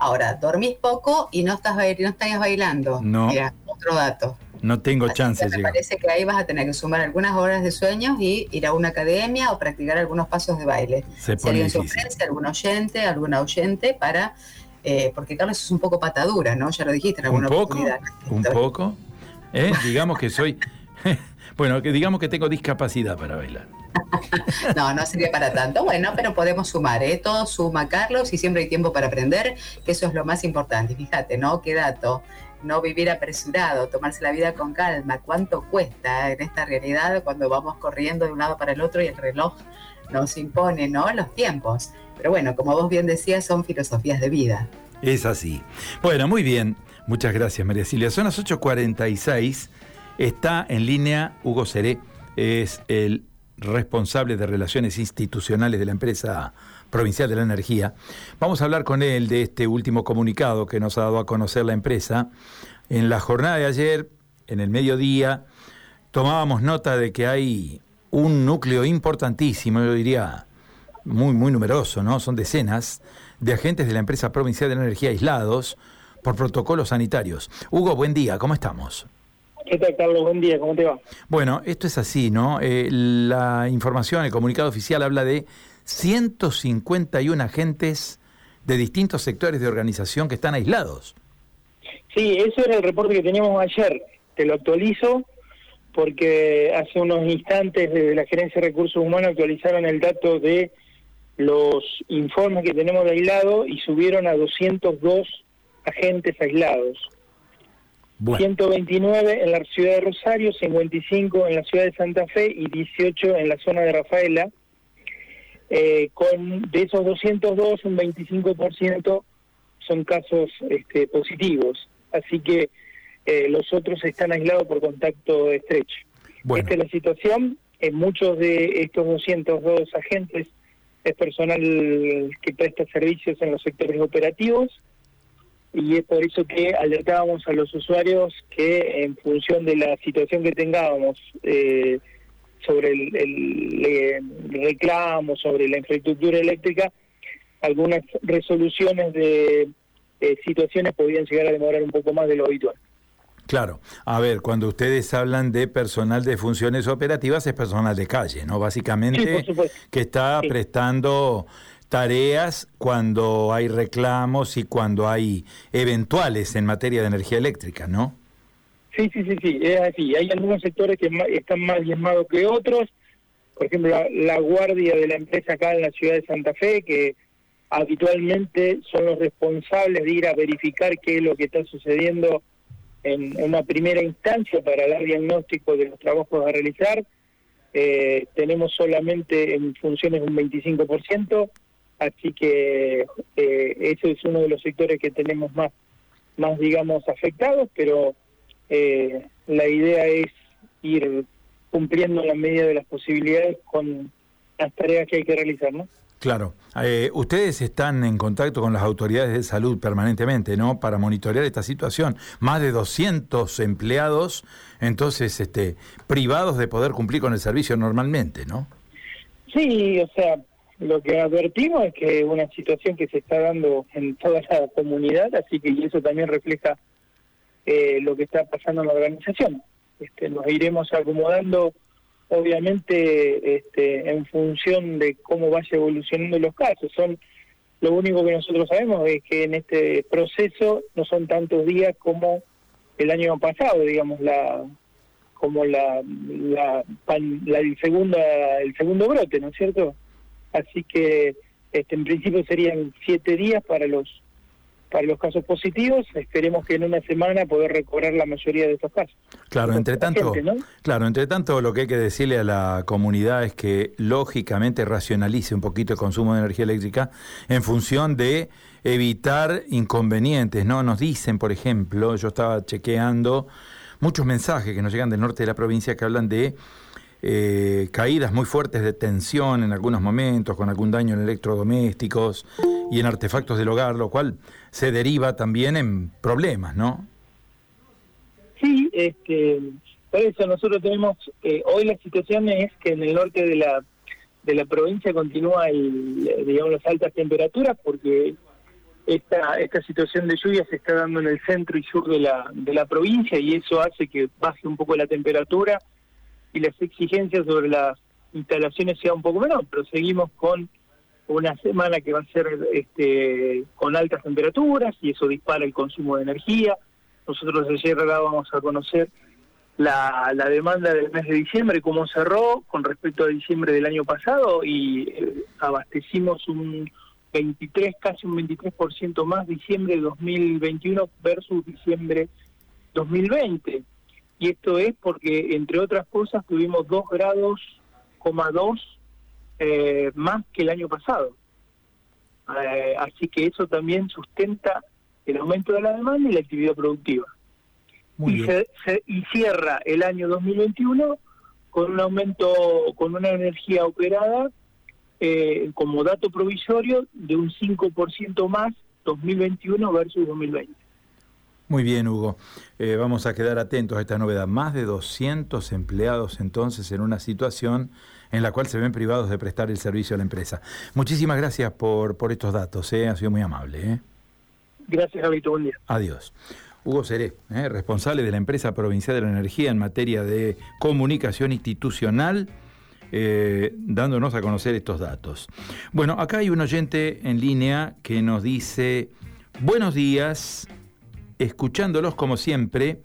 Ahora, dormís poco y no estás no estarías bailando. No. Mira, otro dato. No tengo Así chance, me parece que ahí vas a tener que sumar algunas horas de sueños y ir a una academia o practicar algunos pasos de baile. Se si pone difícil. ofrece, algún oyente, alguna oyente para... eh, porque Carlos es un poco patadura, ¿no? Ya lo dijiste en Un alguna poco, oportunidad. un poco. ¿Eh? Digamos que soy. bueno, que digamos que tengo discapacidad para bailar. No, no sería para tanto. Bueno, pero podemos sumar, ¿eh? Todo suma, Carlos, y siempre hay tiempo para aprender, que eso es lo más importante. Fíjate, ¿no? Qué dato. No vivir apresurado, tomarse la vida con calma. ¿Cuánto cuesta en esta realidad cuando vamos corriendo de un lado para el otro y el reloj nos impone, ¿no? Los tiempos. Pero bueno, como vos bien decías, son filosofías de vida. Es así. Bueno, muy bien. Muchas gracias, María Silvia. Son las 8.46. Está en línea Hugo Seré. Es el responsable de relaciones institucionales de la empresa provincial de la energía. Vamos a hablar con él de este último comunicado que nos ha dado a conocer la empresa. En la jornada de ayer, en el mediodía, tomábamos nota de que hay un núcleo importantísimo, yo diría muy, muy numeroso, ¿no? Son decenas de agentes de la empresa provincial de la energía aislados por protocolos sanitarios. Hugo, buen día, ¿cómo estamos? ¿Qué tal, Carlos? Buen día, ¿cómo te va? Bueno, esto es así, ¿no? Eh, la información, el comunicado oficial habla de 151 agentes de distintos sectores de organización que están aislados. Sí, eso era el reporte que teníamos ayer. Te lo actualizo porque hace unos instantes desde la Gerencia de Recursos Humanos actualizaron el dato de los informes que tenemos de aislado y subieron a 202 agentes aislados. Bueno, 129 en la ciudad de Rosario, 55 en la ciudad de Santa Fe y 18 en la zona de Rafaela. Eh, con de esos 202, un 25% son casos este, positivos. Así que eh, los otros están aislados por contacto estrecho. bueno, Esta es la situación. En muchos de estos 202 agentes es personal que presta servicios en los sectores operativos y es por eso que alertábamos a los usuarios que en función de la situación que tengamos eh, sobre el, el, reclamo, sobre la infraestructura eléctrica, algunas resoluciones de eh, situaciones podrían llegar a demorar un poco más de lo habitual. claro. A ver, cuando ustedes hablan de personal de funciones operativas, es personal de calle, ¿no? Sí, Básicamente, por supuesto. que está Sí. prestando tareas cuando hay reclamos y cuando hay eventuales en materia de energía eléctrica, ¿no? Sí, sí, sí, sí, es así. Hay algunos sectores que están más diezmados que otros. Por ejemplo, la, la guardia de la empresa acá en la ciudad de Santa Fe, que habitualmente son los responsables de ir a verificar qué es lo que está sucediendo en, en una primera instancia para dar diagnóstico de los trabajos a realizar. Eh, tenemos solamente en funciones un 25%, así que eh, ese es uno de los sectores que tenemos más, más digamos, afectados, pero eh, la idea es ir cumpliendo en la medida de las posibilidades con las tareas que hay que realizar, ¿no? Claro. Eh, ustedes están en contacto con las autoridades de salud permanentemente, ¿no? Para monitorear esta situación. Más de 200 empleados, entonces, este, privados de poder cumplir con el servicio normalmente, ¿no? Sí, o sea, lo que advertimos es que es una situación que se está dando en toda la comunidad, así que y eso también refleja eh, lo que está pasando en la organización. Este, nos iremos acomodando, obviamente, este, en función de cómo vaya evolucionando los casos. Son lo único que nosotros sabemos es que en este proceso no son tantos días como el año pasado, digamos la como la la, la- segunda el segundo brote, ¿no es cierto? Así que este, en principio serían siete días para los para los casos positivos. Esperemos que en una semana poder recobrar la mayoría de estos casos. Claro, entre tanto, Gente, ¿no? claro, entre tanto lo que hay que decirle a la comunidad es que lógicamente racionalice un poquito el consumo de energía eléctrica en función de evitar inconvenientes, ¿no? Nos dicen, por ejemplo, yo estaba chequeando muchos mensajes que nos llegan del norte de la provincia que hablan de eh, caídas muy fuertes de tensión en algunos momentos, con algún daño en electrodomésticos y en artefactos del hogar, lo cual se deriva también en problemas, ¿no? Sí, este, por eso nosotros tenemos, eh, hoy la situación es que en el norte de la de la provincia continúa el, digamos las altas temperaturas porque esta, esta situación de lluvia se está dando en el centro y sur de la, de la provincia y eso hace que baje un poco la temperatura y las exigencias sobre las instalaciones sea un poco menor, pero seguimos con una semana que va a ser este, con altas temperaturas y eso dispara el consumo de energía. Nosotros ayer vamos a conocer la, la demanda del mes de diciembre, cómo cerró con respecto a diciembre del año pasado y eh, abastecimos un 23, casi un 23% más diciembre de 2021 versus diciembre 2020. Y esto es porque, entre otras cosas, tuvimos 2 grados, 2 eh, más que el año pasado. Eh, así que eso también sustenta el aumento de la demanda y la actividad productiva. y, y cierra el año 2021 con un aumento, con una energía operada eh, como dato provisorio de un 5% más 2021 versus 2020. Muy bien, Hugo. Eh, vamos a quedar atentos a esta novedad. Más de 200 empleados entonces en una situación en la cual se ven privados de prestar el servicio a la empresa. Muchísimas gracias por, por estos datos, ¿eh? ha sido muy amable. ¿eh? Gracias, Gabito. Buen día. Adiós. Hugo Seré, ¿eh? responsable de la empresa provincial de la energía en materia de comunicación institucional. dándonos a conocer estos datos. Bueno, acá hay un oyente en línea que nos dice, buenos días, escuchándolos como siempre,